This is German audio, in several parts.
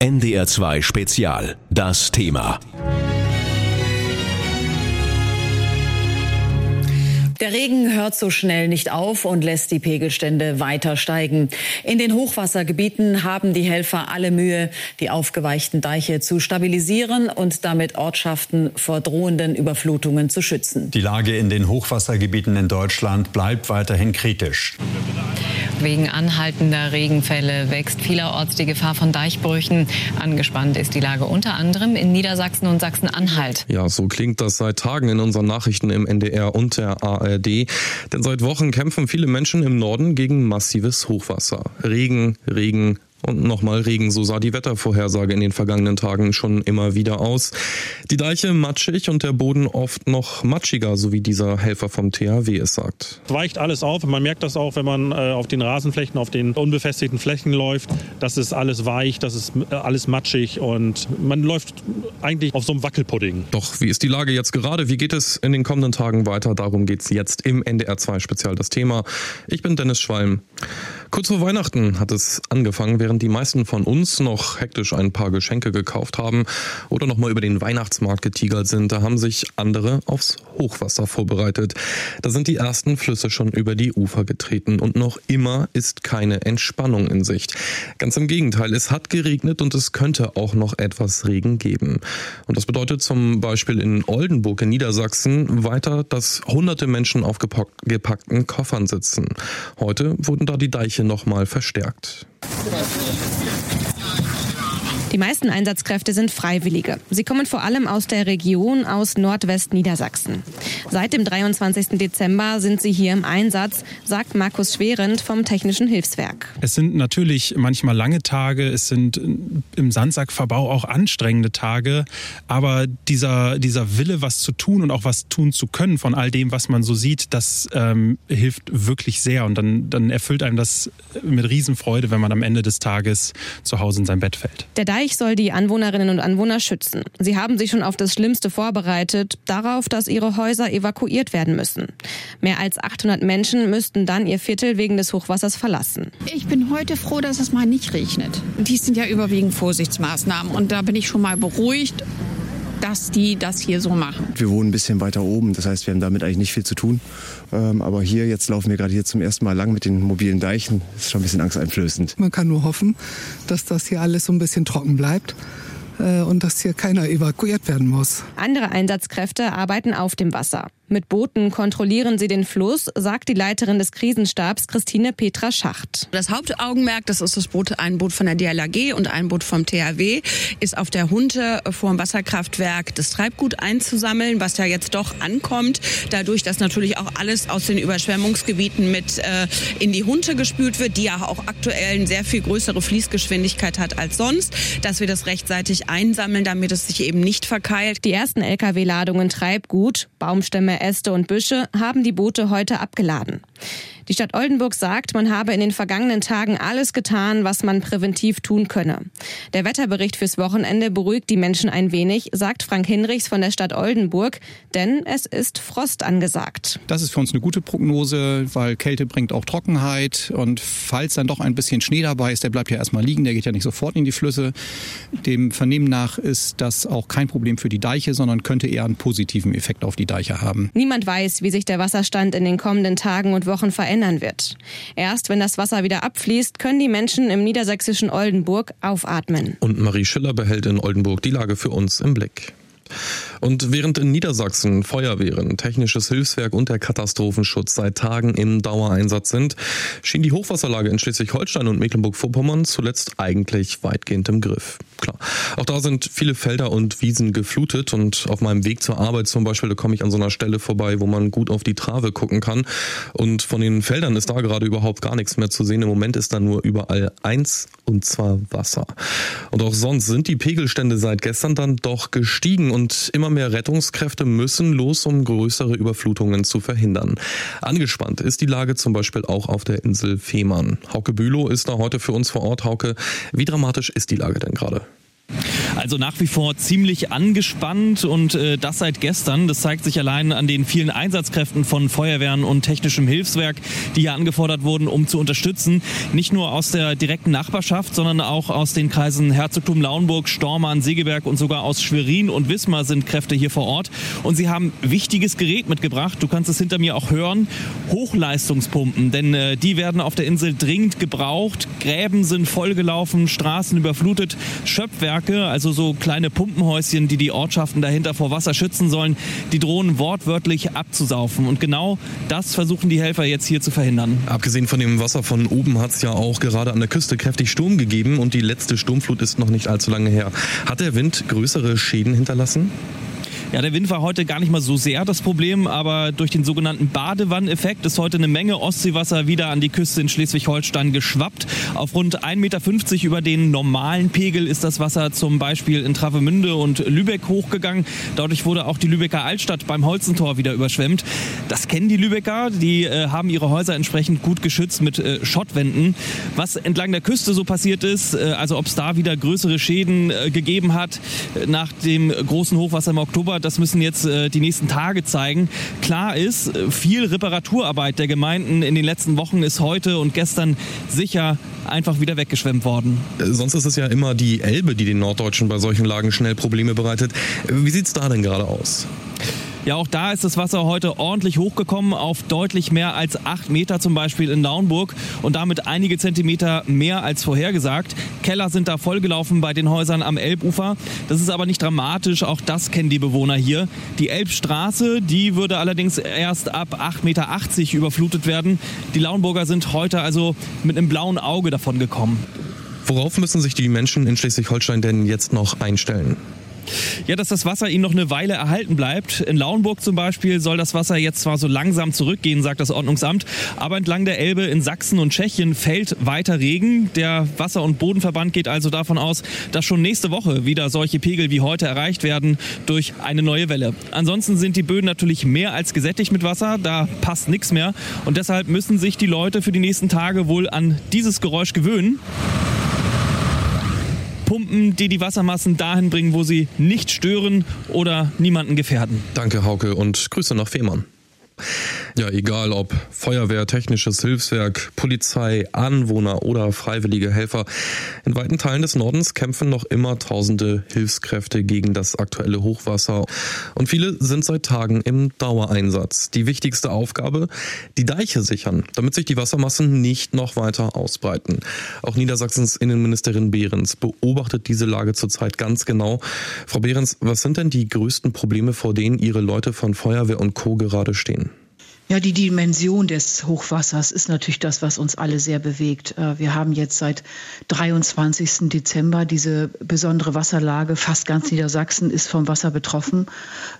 NDR2 Spezial. Das Thema. Der Regen hört so schnell nicht auf und lässt die Pegelstände weiter steigen. In den Hochwassergebieten haben die Helfer alle Mühe, die aufgeweichten Deiche zu stabilisieren und damit Ortschaften vor drohenden Überflutungen zu schützen. Die Lage in den Hochwassergebieten in Deutschland bleibt weiterhin kritisch. Wegen anhaltender Regenfälle wächst vielerorts die Gefahr von Deichbrüchen. Angespannt ist die Lage unter anderem in Niedersachsen und Sachsen-Anhalt. Ja, so klingt das seit Tagen in unseren Nachrichten im NDR und der ARD. Denn seit Wochen kämpfen viele Menschen im Norden gegen massives Hochwasser. Regen, Regen, und nochmal Regen, so sah die Wettervorhersage in den vergangenen Tagen schon immer wieder aus. Die Deiche matschig und der Boden oft noch matschiger, so wie dieser Helfer vom THW es sagt. Weicht alles auf. Man merkt das auch, wenn man äh, auf den Rasenflächen, auf den unbefestigten Flächen läuft. Das ist alles weich, das ist äh, alles matschig und man läuft eigentlich auf so einem Wackelpudding. Doch wie ist die Lage jetzt gerade? Wie geht es in den kommenden Tagen weiter? Darum geht es jetzt im NDR 2 Spezial das Thema. Ich bin Dennis Schwalm. Kurz vor Weihnachten hat es angefangen, während die meisten von uns noch hektisch ein paar Geschenke gekauft haben oder noch mal über den Weihnachtsmarkt getigert sind, da haben sich andere aufs Hochwasser vorbereitet. Da sind die ersten Flüsse schon über die Ufer getreten und noch immer ist keine Entspannung in Sicht. Ganz im Gegenteil, es hat geregnet und es könnte auch noch etwas Regen geben. Und das bedeutet zum Beispiel in Oldenburg in Niedersachsen weiter, dass hunderte Menschen auf gepackten Koffern sitzen. Heute wurden da die Deiche nochmal verstärkt. 四百四十四 Die meisten Einsatzkräfte sind Freiwillige. Sie kommen vor allem aus der Region aus Nordwestniedersachsen. Seit dem 23. Dezember sind sie hier im Einsatz, sagt Markus Schwerend vom Technischen Hilfswerk. Es sind natürlich manchmal lange Tage, es sind im Sandsackverbau auch anstrengende Tage, aber dieser, dieser Wille, was zu tun und auch was tun zu können von all dem, was man so sieht, das ähm, hilft wirklich sehr und dann, dann erfüllt einem das mit Riesenfreude, wenn man am Ende des Tages zu Hause in sein Bett fällt. Der Deich soll die Anwohnerinnen und Anwohner schützen. Sie haben sich schon auf das Schlimmste vorbereitet, darauf, dass ihre Häuser evakuiert werden müssen. Mehr als 800 Menschen müssten dann ihr Viertel wegen des Hochwassers verlassen. Ich bin heute froh, dass es mal nicht regnet. Dies sind ja überwiegend Vorsichtsmaßnahmen und da bin ich schon mal beruhigt dass die das hier so machen. Wir wohnen ein bisschen weiter oben, das heißt, wir haben damit eigentlich nicht viel zu tun. Ähm, aber hier, jetzt laufen wir gerade hier zum ersten Mal lang mit den mobilen Deichen. Das ist schon ein bisschen angsteinflößend. Man kann nur hoffen, dass das hier alles so ein bisschen trocken bleibt äh, und dass hier keiner evakuiert werden muss. Andere Einsatzkräfte arbeiten auf dem Wasser. Mit Booten kontrollieren sie den Fluss, sagt die Leiterin des Krisenstabs Christine Petra Schacht. Das Hauptaugenmerk, das ist das Boot, ein Boot von der DLAG und ein Boot vom THW, ist auf der Hunte vor dem Wasserkraftwerk das Treibgut einzusammeln, was ja jetzt doch ankommt. Dadurch, dass natürlich auch alles aus den Überschwemmungsgebieten mit äh, in die Hunte gespült wird, die ja auch aktuell eine sehr viel größere Fließgeschwindigkeit hat als sonst, dass wir das rechtzeitig einsammeln, damit es sich eben nicht verkeilt. Die ersten Lkw-Ladungen Treibgut, Baumstämme, Äste und Büsche haben die Boote heute abgeladen. Die Stadt Oldenburg sagt, man habe in den vergangenen Tagen alles getan, was man präventiv tun könne. Der Wetterbericht fürs Wochenende beruhigt die Menschen ein wenig, sagt Frank Hinrichs von der Stadt Oldenburg, denn es ist Frost angesagt. Das ist für uns eine gute Prognose, weil Kälte bringt auch Trockenheit und falls dann doch ein bisschen Schnee dabei ist, der bleibt ja erstmal liegen, der geht ja nicht sofort in die Flüsse. Dem Vernehmen nach ist das auch kein Problem für die Deiche, sondern könnte eher einen positiven Effekt auf die Deiche haben. Niemand weiß, wie sich der Wasserstand in den kommenden Tagen und Wochen verändert verändern wird. Erst wenn das Wasser wieder abfließt, können die Menschen im niedersächsischen Oldenburg aufatmen. Und Marie Schiller behält in Oldenburg die Lage für uns im Blick. Und während in Niedersachsen Feuerwehren, technisches Hilfswerk und der Katastrophenschutz seit Tagen im Dauereinsatz sind, schien die Hochwasserlage in Schleswig-Holstein und Mecklenburg-Vorpommern zuletzt eigentlich weitgehend im Griff. Klar, auch da sind viele Felder und Wiesen geflutet und auf meinem Weg zur Arbeit zum Beispiel, da komme ich an so einer Stelle vorbei, wo man gut auf die Trave gucken kann. Und von den Feldern ist da gerade überhaupt gar nichts mehr zu sehen. Im Moment ist da nur überall eins und zwar Wasser. Und auch sonst sind die Pegelstände seit gestern dann doch gestiegen und immer mehr Rettungskräfte müssen los, um größere Überflutungen zu verhindern. Angespannt ist die Lage zum Beispiel auch auf der Insel Fehmarn. Hauke Bülow ist da heute für uns vor Ort. Hauke, wie dramatisch ist die Lage denn gerade? Also nach wie vor ziemlich angespannt und äh, das seit gestern. Das zeigt sich allein an den vielen Einsatzkräften von Feuerwehren und technischem Hilfswerk, die hier angefordert wurden, um zu unterstützen. Nicht nur aus der direkten Nachbarschaft, sondern auch aus den Kreisen Herzogtum Lauenburg, Stormarn, Segeberg und sogar aus Schwerin und Wismar sind Kräfte hier vor Ort. Und sie haben wichtiges Gerät mitgebracht. Du kannst es hinter mir auch hören. Hochleistungspumpen, denn äh, die werden auf der Insel dringend gebraucht. Gräben sind vollgelaufen, Straßen überflutet. Schöpfwerke, also so kleine Pumpenhäuschen, die die Ortschaften dahinter vor Wasser schützen sollen, die drohen wortwörtlich abzusaufen. Und genau das versuchen die Helfer jetzt hier zu verhindern. Abgesehen von dem Wasser von oben hat es ja auch gerade an der Küste kräftig Sturm gegeben und die letzte Sturmflut ist noch nicht allzu lange her. Hat der Wind größere Schäden hinterlassen? Ja, der Wind war heute gar nicht mal so sehr das Problem, aber durch den sogenannten Badewanneffekt ist heute eine Menge Ostseewasser wieder an die Küste in Schleswig-Holstein geschwappt. Auf rund 1,50 Meter über den normalen Pegel ist das Wasser zum Beispiel in Travemünde und Lübeck hochgegangen. Dadurch wurde auch die Lübecker Altstadt beim Holzentor wieder überschwemmt. Das kennen die Lübecker, die äh, haben ihre Häuser entsprechend gut geschützt mit äh, Schottwänden. Was entlang der Küste so passiert ist, äh, also ob es da wieder größere Schäden äh, gegeben hat äh, nach dem großen Hochwasser im Oktober, das müssen jetzt äh, die nächsten Tage zeigen. Klar ist, äh, viel Reparaturarbeit der Gemeinden in den letzten Wochen ist heute und gestern sicher einfach wieder weggeschwemmt worden. Äh, sonst ist es ja immer die Elbe, die den Norddeutschen bei solchen Lagen schnell Probleme bereitet. Wie sieht es da denn gerade aus? Ja, auch da ist das Wasser heute ordentlich hochgekommen auf deutlich mehr als acht Meter zum Beispiel in Naunburg und damit einige Zentimeter mehr als vorhergesagt. Keller sind da vollgelaufen bei den Häusern am Elbufer. Das ist aber nicht dramatisch, auch das kennen die Bewohner hier. Die Elbstraße, die würde allerdings erst ab 8,80 Meter überflutet werden. Die Lauenburger sind heute also mit einem blauen Auge davon gekommen. Worauf müssen sich die Menschen in Schleswig-Holstein denn jetzt noch einstellen? Ja, dass das Wasser ihnen noch eine Weile erhalten bleibt. In Lauenburg zum Beispiel soll das Wasser jetzt zwar so langsam zurückgehen, sagt das Ordnungsamt, aber entlang der Elbe in Sachsen und Tschechien fällt weiter Regen. Der Wasser- und Bodenverband geht also davon aus, dass schon nächste Woche wieder solche Pegel wie heute erreicht werden durch eine neue Welle. Ansonsten sind die Böden natürlich mehr als gesättigt mit Wasser, da passt nichts mehr und deshalb müssen sich die Leute für die nächsten Tage wohl an dieses Geräusch gewöhnen. Pumpen, die die Wassermassen dahin bringen, wo sie nicht stören oder niemanden gefährden. Danke, Hauke, und Grüße nach Fehmarn. Ja, egal ob Feuerwehr, technisches Hilfswerk, Polizei, Anwohner oder freiwillige Helfer. In weiten Teilen des Nordens kämpfen noch immer tausende Hilfskräfte gegen das aktuelle Hochwasser. Und viele sind seit Tagen im Dauereinsatz. Die wichtigste Aufgabe, die Deiche sichern, damit sich die Wassermassen nicht noch weiter ausbreiten. Auch Niedersachsens Innenministerin Behrens beobachtet diese Lage zurzeit ganz genau. Frau Behrens, was sind denn die größten Probleme, vor denen Ihre Leute von Feuerwehr und Co. gerade stehen? Ja, die Dimension des Hochwassers ist natürlich das, was uns alle sehr bewegt. Äh, wir haben jetzt seit 23. Dezember diese besondere Wasserlage. Fast ganz Niedersachsen ist vom Wasser betroffen.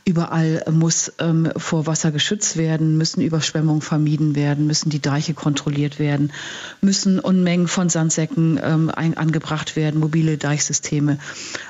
Überall muss ähm, vor Wasser geschützt werden, müssen Überschwemmungen vermieden werden, müssen die Deiche kontrolliert werden, müssen Unmengen von Sandsäcken ähm, ein, angebracht werden, mobile Deichsysteme.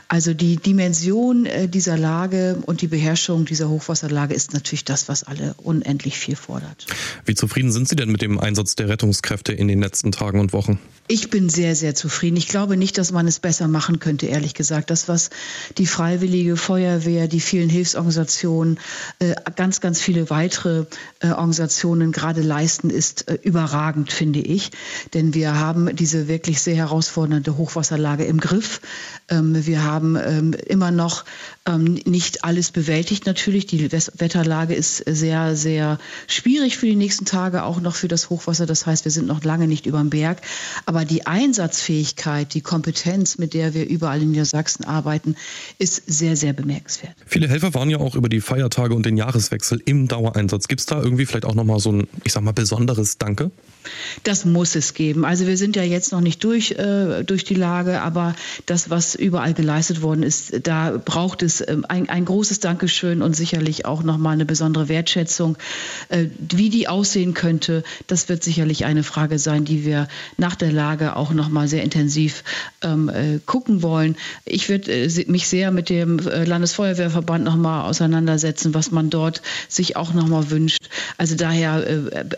Also die Dimension äh, dieser Lage und die Beherrschung dieser Hochwasserlage ist natürlich das, was alle unendlich viel fordert. Wie zufrieden sind Sie denn mit dem Einsatz der Rettungskräfte in den letzten Tagen und Wochen? Ich bin sehr, sehr zufrieden. Ich glaube nicht, dass man es besser machen könnte, ehrlich gesagt. Das, was die Freiwillige Feuerwehr, die vielen Hilfsorganisationen, äh, ganz, ganz viele weitere äh, Organisationen gerade leisten, ist äh, überragend, finde ich. Denn wir haben diese wirklich sehr herausfordernde Hochwasserlage im Griff. Ähm, wir haben ähm, immer noch ähm, nicht alles bewältigt natürlich. Die Wetterlage ist sehr, sehr schwierig für die nächsten Tage, auch noch für das Hochwasser. Das heißt, wir sind noch lange nicht über dem Berg. Aber die Einsatzfähigkeit, die Kompetenz, mit der wir überall in Niedersachsen arbeiten, ist sehr, sehr bemerkenswert. Viele Helfer waren ja auch über die Feiertage und den Jahreswechsel im Dauereinsatz. Gibt es da irgendwie vielleicht auch nochmal so ein, ich sag mal, besonderes Danke? Das muss es geben. Also wir sind ja jetzt noch nicht durch, äh, durch die Lage, aber das, was überall geleistet worden ist, da braucht es äh, ein, ein großes Dankeschön und sicherlich auch nochmal eine besondere Wertschätzung. Äh, wie die aussehen könnte, das wird sicherlich eine Frage sein, die wir nach der Lage auch nochmal sehr intensiv ähm, äh, gucken wollen. Ich würde äh, mich sehr mit dem äh, Landesfeuerwehrverband nochmal auseinandersetzen, was man dort sich auch nochmal wünscht. Also daher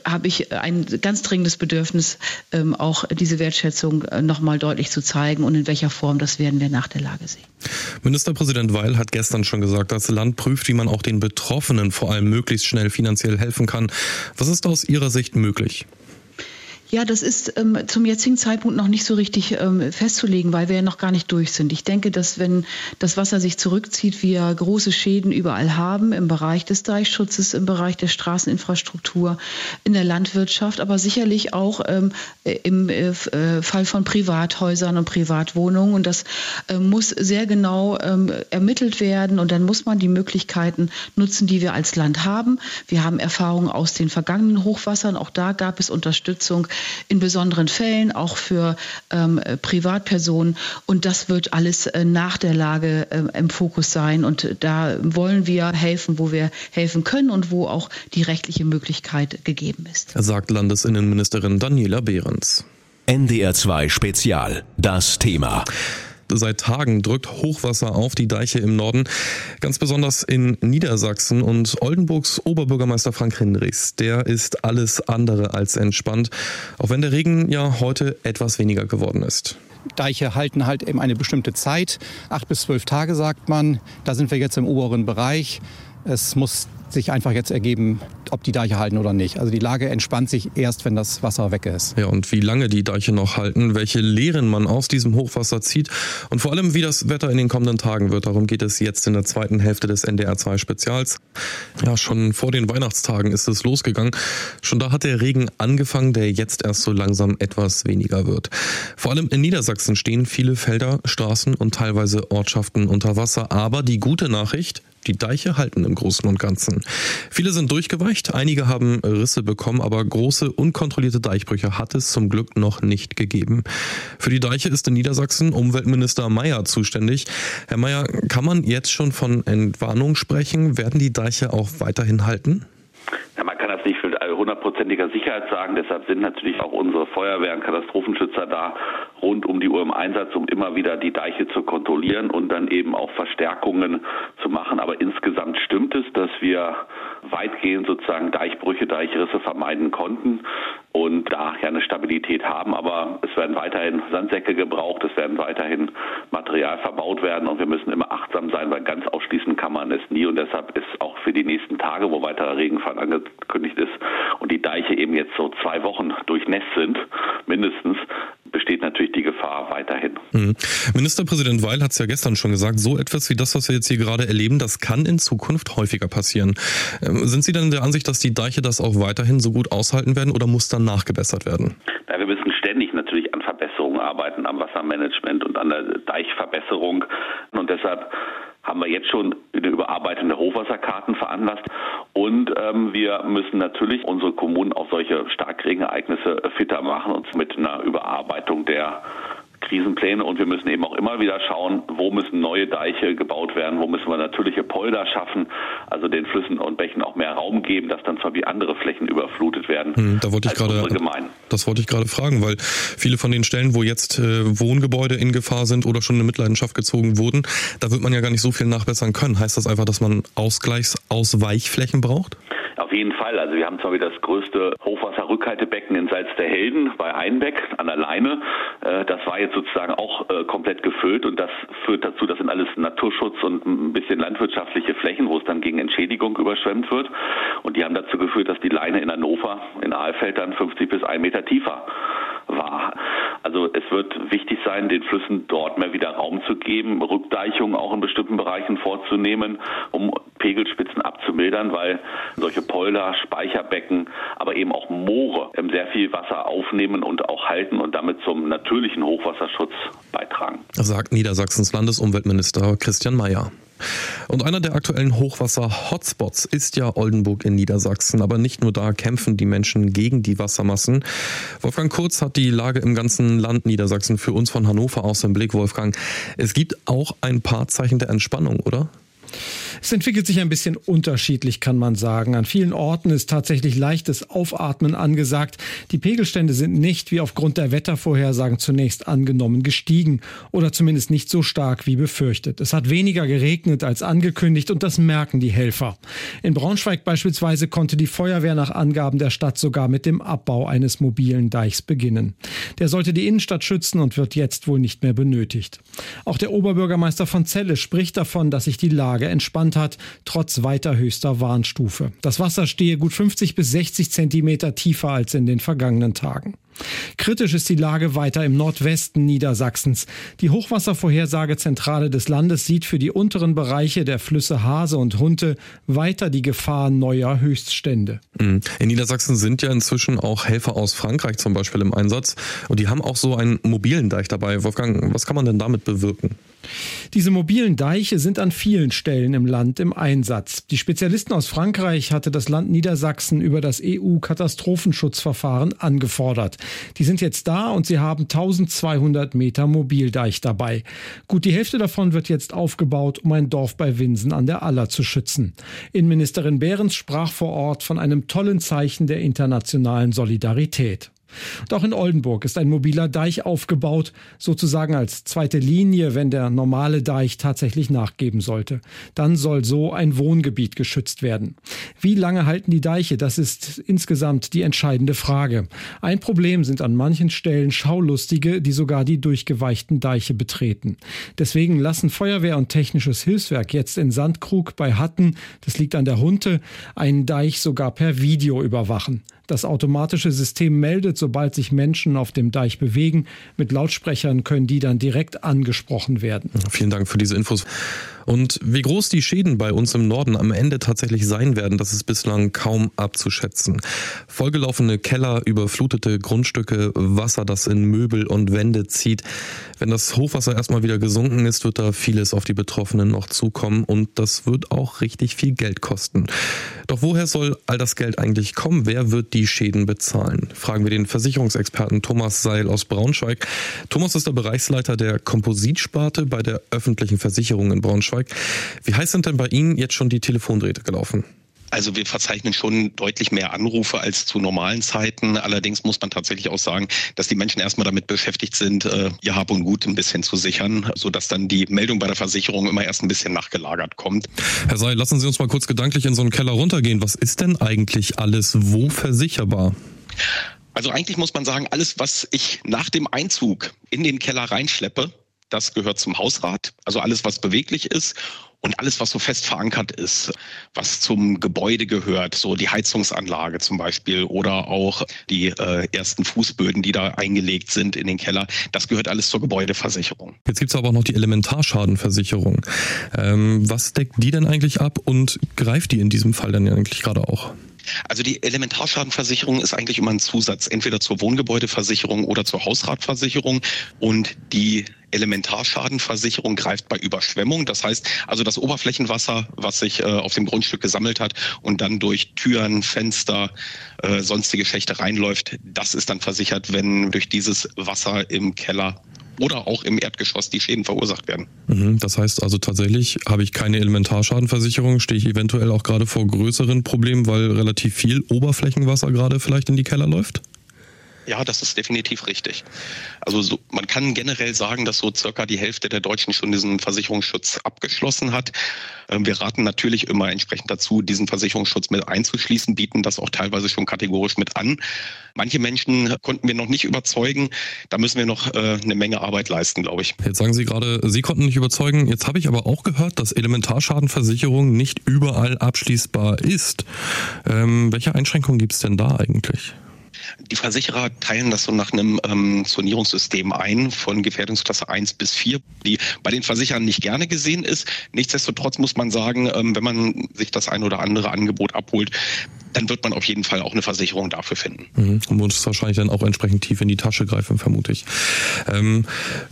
habe ich einen ganz dringenden dringendes Bedürfnis, ähm, auch diese Wertschätzung äh, nochmal deutlich zu zeigen. Und in welcher Form, das werden wir nach der Lage sehen. Ministerpräsident Weil hat gestern schon gesagt, das Land prüft, wie man auch den Betroffenen vor allem möglichst schnell finanziell helfen kann. Was ist aus Ihrer Sicht möglich? Ja, das ist ähm, zum jetzigen Zeitpunkt noch nicht so richtig ähm, festzulegen, weil wir ja noch gar nicht durch sind. Ich denke, dass wenn das Wasser sich zurückzieht, wir große Schäden überall haben, im Bereich des Deichschutzes, im Bereich der Straßeninfrastruktur, in der Landwirtschaft, aber sicherlich auch ähm, im äh, äh Fall von Privathäusern und Privatwohnungen. Und das äh, muss sehr genau ähm, ermittelt werden. Und dann muss man die Möglichkeiten nutzen, die wir als Land haben. Wir haben Erfahrungen aus den vergangenen Hochwassern. Auch da gab es Unterstützung in besonderen Fällen, auch für ähm, Privatpersonen. Und das wird alles äh, nach der Lage äh, im Fokus sein. Und da wollen wir helfen, wo wir helfen können und wo auch die rechtliche Möglichkeit gegeben ist. Sagt Landesinnenministerin Daniela Behrens. NDR 2 Spezial. Das Thema. Seit Tagen drückt Hochwasser auf die Deiche im Norden, ganz besonders in Niedersachsen. Und Oldenburgs Oberbürgermeister Frank Hinrichs, der ist alles andere als entspannt, auch wenn der Regen ja heute etwas weniger geworden ist. Deiche halten halt eben eine bestimmte Zeit, acht bis zwölf Tage sagt man. Da sind wir jetzt im oberen Bereich. Es muss sich einfach jetzt ergeben, ob die Deiche halten oder nicht. Also die Lage entspannt sich erst, wenn das Wasser weg ist. Ja, und wie lange die Deiche noch halten, welche Lehren man aus diesem Hochwasser zieht und vor allem, wie das Wetter in den kommenden Tagen wird. Darum geht es jetzt in der zweiten Hälfte des NDR 2 Spezials. Ja, schon vor den Weihnachtstagen ist es losgegangen. Schon da hat der Regen angefangen, der jetzt erst so langsam etwas weniger wird. Vor allem in Niedersachsen stehen viele Felder, Straßen und teilweise Ortschaften unter Wasser. Aber die gute Nachricht, die Deiche halten im Großen und Ganzen. Viele sind durchgeweicht, einige haben Risse bekommen, aber große, unkontrollierte Deichbrüche hat es zum Glück noch nicht gegeben. Für die Deiche ist in Niedersachsen Umweltminister Mayer zuständig. Herr Mayer, kann man jetzt schon von Entwarnung sprechen? Werden die Deiche auch weiterhin halten? Das nicht mit hundertprozentiger Sicherheit sagen. Deshalb sind natürlich auch unsere Feuerwehr und Katastrophenschützer da rund um die Uhr im Einsatz, um immer wieder die Deiche zu kontrollieren und dann eben auch Verstärkungen zu machen. Aber insgesamt stimmt es, dass wir weitgehend sozusagen Deichbrüche, Deichrisse vermeiden konnten und da ja eine Stabilität haben. Aber es werden weiterhin Sandsäcke gebraucht, es werden weiterhin Material verbaut werden und wir müssen immer achtsam sein, weil ganz ausschließen kann man es nie. Und deshalb ist auch für die nächsten Tage, wo weiterer Regenfall angekündigt ist und die Deiche eben jetzt so zwei Wochen durchnässt sind, mindestens, besteht natürlich die Gefahr weiterhin. Mhm. Ministerpräsident Weil hat es ja gestern schon gesagt, so etwas wie das, was wir jetzt hier gerade erleben, das kann in Zukunft häufiger passieren. Ähm, sind Sie denn der Ansicht, dass die Deiche das auch weiterhin so gut aushalten werden oder muss dann nachgebessert werden? Ja, wir müssen ständig natürlich an Verbesserungen arbeiten, am Wassermanagement und an der Deichverbesserung. Und deshalb haben wir jetzt schon der Hochwasserkarten veranlasst. Und ähm, wir müssen natürlich unsere Kommunen auf solche Starkregenereignisse fitter machen und mit einer Überarbeitung der Krisenpläne und wir müssen eben auch immer wieder schauen, wo müssen neue Deiche gebaut werden, wo müssen wir natürliche Polder schaffen, also den Flüssen und Bächen auch mehr Raum geben, dass dann zwar wie andere Flächen überflutet werden. Hm, da wollte ich gerade, das wollte ich gerade fragen, weil viele von den Stellen, wo jetzt äh, Wohngebäude in Gefahr sind oder schon in Mitleidenschaft gezogen wurden, da wird man ja gar nicht so viel nachbessern können. Heißt das einfach, dass man Ausgleichsausweichflächen braucht? Auf jeden Fall. Also wir haben zwar wieder das größte Hochwasserrückhaltebecken in Salz der Helden bei Einbeck an der Leine. Äh, das war jetzt sozusagen auch äh, komplett gefüllt und das führt dazu, das sind alles Naturschutz und ein bisschen landwirtschaftliche Flächen, wo es dann gegen Entschädigung überschwemmt wird. Und die haben dazu geführt, dass die Leine in Hannover, in Aalfeld dann 50 bis 1 Meter tiefer war. Also es wird wichtig sein, den Flüssen dort mehr wieder Raum zu geben, Rückdeichungen auch in bestimmten Bereichen vorzunehmen, um Pegelspitzen abzumildern, weil solche Polder, Speicherbecken, aber eben auch Moore sehr viel Wasser aufnehmen und auch halten und damit zum natürlichen Hochwasserschutz beitragen. Sagt Niedersachsens Landesumweltminister Christian Mayer. Und einer der aktuellen Hochwasser-Hotspots ist ja Oldenburg in Niedersachsen. Aber nicht nur da kämpfen die Menschen gegen die Wassermassen. Wolfgang Kurz hat die Lage im ganzen Land Niedersachsen für uns von Hannover aus im Blick. Wolfgang, es gibt auch ein paar Zeichen der Entspannung, oder? Es entwickelt sich ein bisschen unterschiedlich, kann man sagen. An vielen Orten ist tatsächlich leichtes Aufatmen angesagt. Die Pegelstände sind nicht, wie aufgrund der Wettervorhersagen zunächst angenommen, gestiegen oder zumindest nicht so stark wie befürchtet. Es hat weniger geregnet als angekündigt und das merken die Helfer. In Braunschweig beispielsweise konnte die Feuerwehr nach Angaben der Stadt sogar mit dem Abbau eines mobilen Deichs beginnen. Der sollte die Innenstadt schützen und wird jetzt wohl nicht mehr benötigt. Auch der Oberbürgermeister von Celle spricht davon, dass sich die Lage entspannt hat, trotz weiter höchster Warnstufe. Das Wasser stehe gut 50 bis 60 Zentimeter tiefer als in den vergangenen Tagen. Kritisch ist die Lage weiter im Nordwesten Niedersachsens. Die Hochwasservorhersagezentrale des Landes sieht für die unteren Bereiche der Flüsse Hase und Hunte weiter die Gefahr neuer Höchststände. Mhm. In Niedersachsen sind ja inzwischen auch Helfer aus Frankreich zum Beispiel im Einsatz und die haben auch so einen mobilen Deich dabei. Wolfgang, was kann man denn damit bewirken? Diese mobilen Deiche sind an vielen Stellen im Land im Einsatz. Die Spezialisten aus Frankreich hatte das Land Niedersachsen über das EU-Katastrophenschutzverfahren angefordert. Die sind jetzt da und sie haben 1200 Meter Mobildeich dabei. Gut die Hälfte davon wird jetzt aufgebaut, um ein Dorf bei Winsen an der Aller zu schützen. Innenministerin Behrens sprach vor Ort von einem tollen Zeichen der internationalen Solidarität. Auch in Oldenburg ist ein mobiler Deich aufgebaut, sozusagen als zweite Linie, wenn der normale Deich tatsächlich nachgeben sollte. Dann soll so ein Wohngebiet geschützt werden. Wie lange halten die Deiche? Das ist insgesamt die entscheidende Frage. Ein Problem sind an manchen Stellen Schaulustige, die sogar die durchgeweichten Deiche betreten. Deswegen lassen Feuerwehr und technisches Hilfswerk jetzt in Sandkrug bei Hatten, das liegt an der Hunte, einen Deich sogar per Video überwachen. Das automatische System meldet, sobald sich Menschen auf dem Deich bewegen. Mit Lautsprechern können die dann direkt angesprochen werden. Vielen Dank für diese Infos. Und wie groß die Schäden bei uns im Norden am Ende tatsächlich sein werden, das ist bislang kaum abzuschätzen. Vollgelaufene Keller, überflutete Grundstücke, Wasser, das in Möbel und Wände zieht. Wenn das Hochwasser erstmal wieder gesunken ist, wird da vieles auf die Betroffenen noch zukommen und das wird auch richtig viel Geld kosten. Doch woher soll all das Geld eigentlich kommen? Wer wird die Schäden bezahlen? Fragen wir den Versicherungsexperten Thomas Seil aus Braunschweig. Thomas ist der Bereichsleiter der Kompositsparte bei der öffentlichen Versicherung in Braunschweig. Braunschweig. Wie heiß sind denn bei Ihnen jetzt schon die Telefondrähte gelaufen? Also wir verzeichnen schon deutlich mehr Anrufe als zu normalen Zeiten. Allerdings muss man tatsächlich auch sagen, dass die Menschen erstmal damit beschäftigt sind, äh, ihr Hab und Gut ein bisschen zu sichern, sodass dann die Meldung bei der Versicherung immer erst ein bisschen nachgelagert kommt. Herr Seil, lassen Sie uns mal kurz gedanklich in so einen Keller runtergehen. Was ist denn eigentlich alles wo versicherbar? Also eigentlich muss man sagen, alles, was ich nach dem Einzug in den Keller reinschleppe, das gehört zum Hausrat. Also alles, was beweglich ist und alles, was so fest verankert ist, was zum Gebäude gehört, so die Heizungsanlage zum Beispiel oder auch die äh, ersten Fußböden, die da eingelegt sind in den Keller, das gehört alles zur Gebäudeversicherung. Jetzt gibt es aber auch noch die Elementarschadenversicherung. Ähm, was deckt die denn eigentlich ab und greift die in diesem Fall dann eigentlich gerade auch? Also die Elementarschadenversicherung ist eigentlich immer ein Zusatz, entweder zur Wohngebäudeversicherung oder zur Hausratversicherung. Und die Elementarschadenversicherung greift bei Überschwemmung. Das heißt also das Oberflächenwasser, was sich äh, auf dem Grundstück gesammelt hat und dann durch Türen, Fenster, äh, sonstige Schächte reinläuft, das ist dann versichert, wenn durch dieses Wasser im Keller oder auch im Erdgeschoss die Schäden verursacht werden. Mhm, das heißt also tatsächlich, habe ich keine Elementarschadenversicherung, stehe ich eventuell auch gerade vor größeren Problemen, weil relativ viel Oberflächenwasser gerade vielleicht in die Keller läuft? Ja, das ist definitiv richtig. Also so, man kann generell sagen, dass so circa die Hälfte der Deutschen schon diesen Versicherungsschutz abgeschlossen hat. Ähm, wir raten natürlich immer entsprechend dazu, diesen Versicherungsschutz mit einzuschließen, bieten das auch teilweise schon kategorisch mit an. Manche Menschen konnten wir noch nicht überzeugen. Da müssen wir noch äh, eine Menge Arbeit leisten, glaube ich. Jetzt sagen Sie gerade, Sie konnten nicht überzeugen. Jetzt habe ich aber auch gehört, dass Elementarschadenversicherung nicht überall abschließbar ist. Ähm, welche Einschränkungen gibt es denn da eigentlich? Die Versicherer teilen das so nach einem ähm, Zonierungssystem ein von Gefährdungsklasse 1 bis 4, die bei den Versicherern nicht gerne gesehen ist. Nichtsdestotrotz muss man sagen, ähm, wenn man sich das ein oder andere Angebot abholt, dann wird man auf jeden Fall auch eine Versicherung dafür finden. Mhm. Und muss wahrscheinlich dann auch entsprechend tief in die Tasche greifen, vermute ich. Ähm,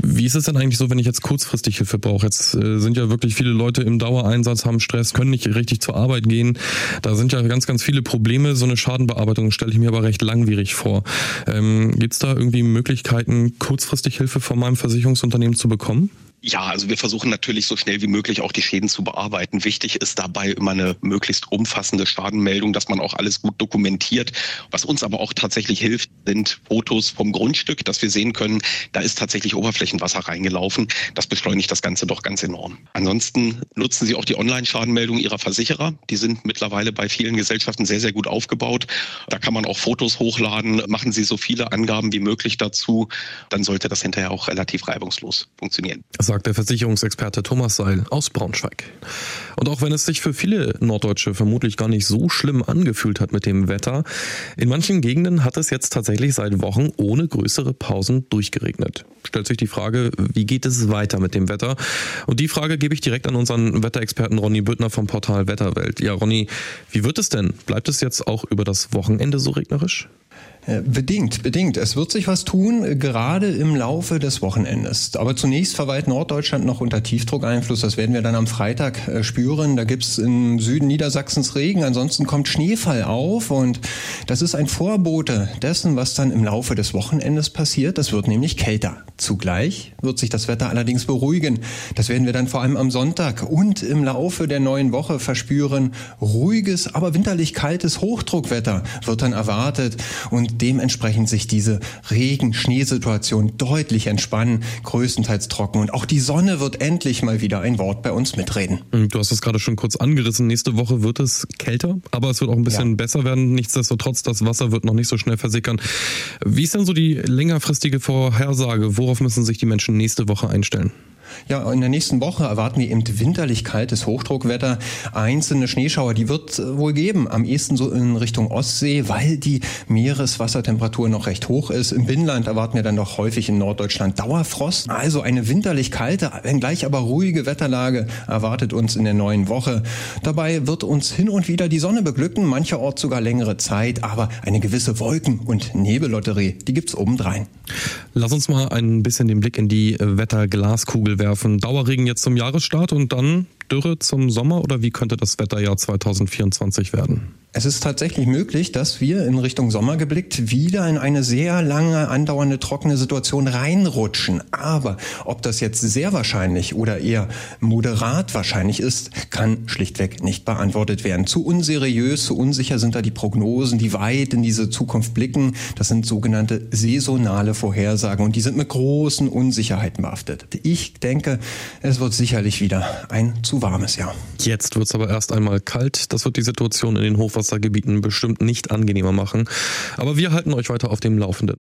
wie ist es denn eigentlich so, wenn ich jetzt kurzfristig Hilfe brauche? Jetzt äh, sind ja wirklich viele Leute im Dauereinsatz, haben Stress, können nicht richtig zur Arbeit gehen. Da sind ja ganz, ganz viele Probleme. So eine Schadenbearbeitung stelle ich mir aber recht langwierig vor. Ähm, Gibt es da irgendwie Möglichkeiten, kurzfristig Hilfe von meinem Versicherungsunternehmen zu bekommen? Ja, also wir versuchen natürlich so schnell wie möglich auch die Schäden zu bearbeiten. Wichtig ist dabei immer eine möglichst umfassende Schadenmeldung, dass man auch alles gut dokumentiert. Was uns aber auch tatsächlich hilft, sind Fotos vom Grundstück, dass wir sehen können, da ist tatsächlich Oberflächenwasser reingelaufen. Das beschleunigt das Ganze doch ganz enorm. Ansonsten nutzen Sie auch die Online-Schadenmeldung Ihrer Versicherer. Die sind mittlerweile bei vielen Gesellschaften sehr, sehr gut aufgebaut. Da kann man auch Fotos hochladen. Machen Sie so viele Angaben wie möglich dazu. Dann sollte das hinterher auch relativ reibungslos funktionieren sagt der Versicherungsexperte Thomas Seil aus Braunschweig. Und auch wenn es sich für viele Norddeutsche vermutlich gar nicht so schlimm angefühlt hat mit dem Wetter, in manchen Gegenden hat es jetzt tatsächlich seit Wochen ohne größere Pausen durchgeregnet. Stellt sich die Frage, wie geht es weiter mit dem Wetter? Und die Frage gebe ich direkt an unseren Wetterexperten Ronny Büttner vom Portal Wetterwelt. Ja, Ronny, wie wird es denn? Bleibt es jetzt auch über das Wochenende so regnerisch? Äh, bedingt, bedingt. Es wird sich was tun, äh, gerade im Laufe des Wochenendes. Aber zunächst verweilt Norddeutschland noch unter Tiefdruckeinfluss. Das werden wir dann am Freitag äh, spüren. Da gibt's im Süden Niedersachsens Regen. Ansonsten kommt Schneefall auf. Und das ist ein Vorbote dessen, was dann im Laufe des Wochenendes passiert. Das wird nämlich kälter. Zugleich wird sich das Wetter allerdings beruhigen. Das werden wir dann vor allem am Sonntag und im Laufe der neuen Woche verspüren. Ruhiges, aber winterlich kaltes Hochdruckwetter wird dann erwartet. Und dementsprechend sich diese Regen-Schneesituation deutlich entspannen, größtenteils trocken. Und auch die Sonne wird endlich mal wieder ein Wort bei uns mitreden. Hm, du hast es gerade schon kurz angerissen. Nächste Woche wird es kälter, aber es wird auch ein bisschen ja. besser werden. Nichtsdestotrotz, das Wasser wird noch nicht so schnell versickern. Wie ist denn so die längerfristige Vorhersage? Worauf müssen sich die Menschen nächste Woche einstellen? Ja, in der nächsten Woche erwarten wir eben winterlich kaltes Hochdruckwetter. Einzelne Schneeschauer, die wird äh, wohl geben. Am ehesten so in Richtung Ostsee, weil die Meereswassertemperatur noch recht hoch ist. Im Binnenland erwarten wir dann doch häufig in Norddeutschland Dauerfrost. Also eine winterlich kalte, wenngleich aber ruhige Wetterlage erwartet uns in der neuen Woche. Dabei wird uns hin und wieder die Sonne beglücken, mancherorts sogar längere Zeit, aber eine gewisse Wolken- und Nebellotterie, die gibt's obendrein. Lass uns mal ein bisschen den Blick in die Wetterglaskugel werfen. Dauerregen jetzt zum Jahresstart und dann Dürre zum Sommer oder wie könnte das Wetterjahr 2024 werden? Es ist tatsächlich möglich, dass wir in Richtung Sommer geblickt wieder in eine sehr lange andauernde trockene Situation reinrutschen. Aber ob das jetzt sehr wahrscheinlich oder eher moderat wahrscheinlich ist, kann schlichtweg nicht beantwortet werden. Zu unseriös, zu unsicher sind da die Prognosen, die weit in diese Zukunft blicken. Das sind sogenannte saisonale Vorhersagen und die sind mit großen Unsicherheiten behaftet. Ich denke, es wird sicherlich wieder ein zu warmes Jahr. Jetzt wird es aber erst einmal kalt. Das wird die Situation in den Hochwassergebieten bestimmt nicht angenehmer machen. Aber wir halten euch weiter auf dem Laufenden.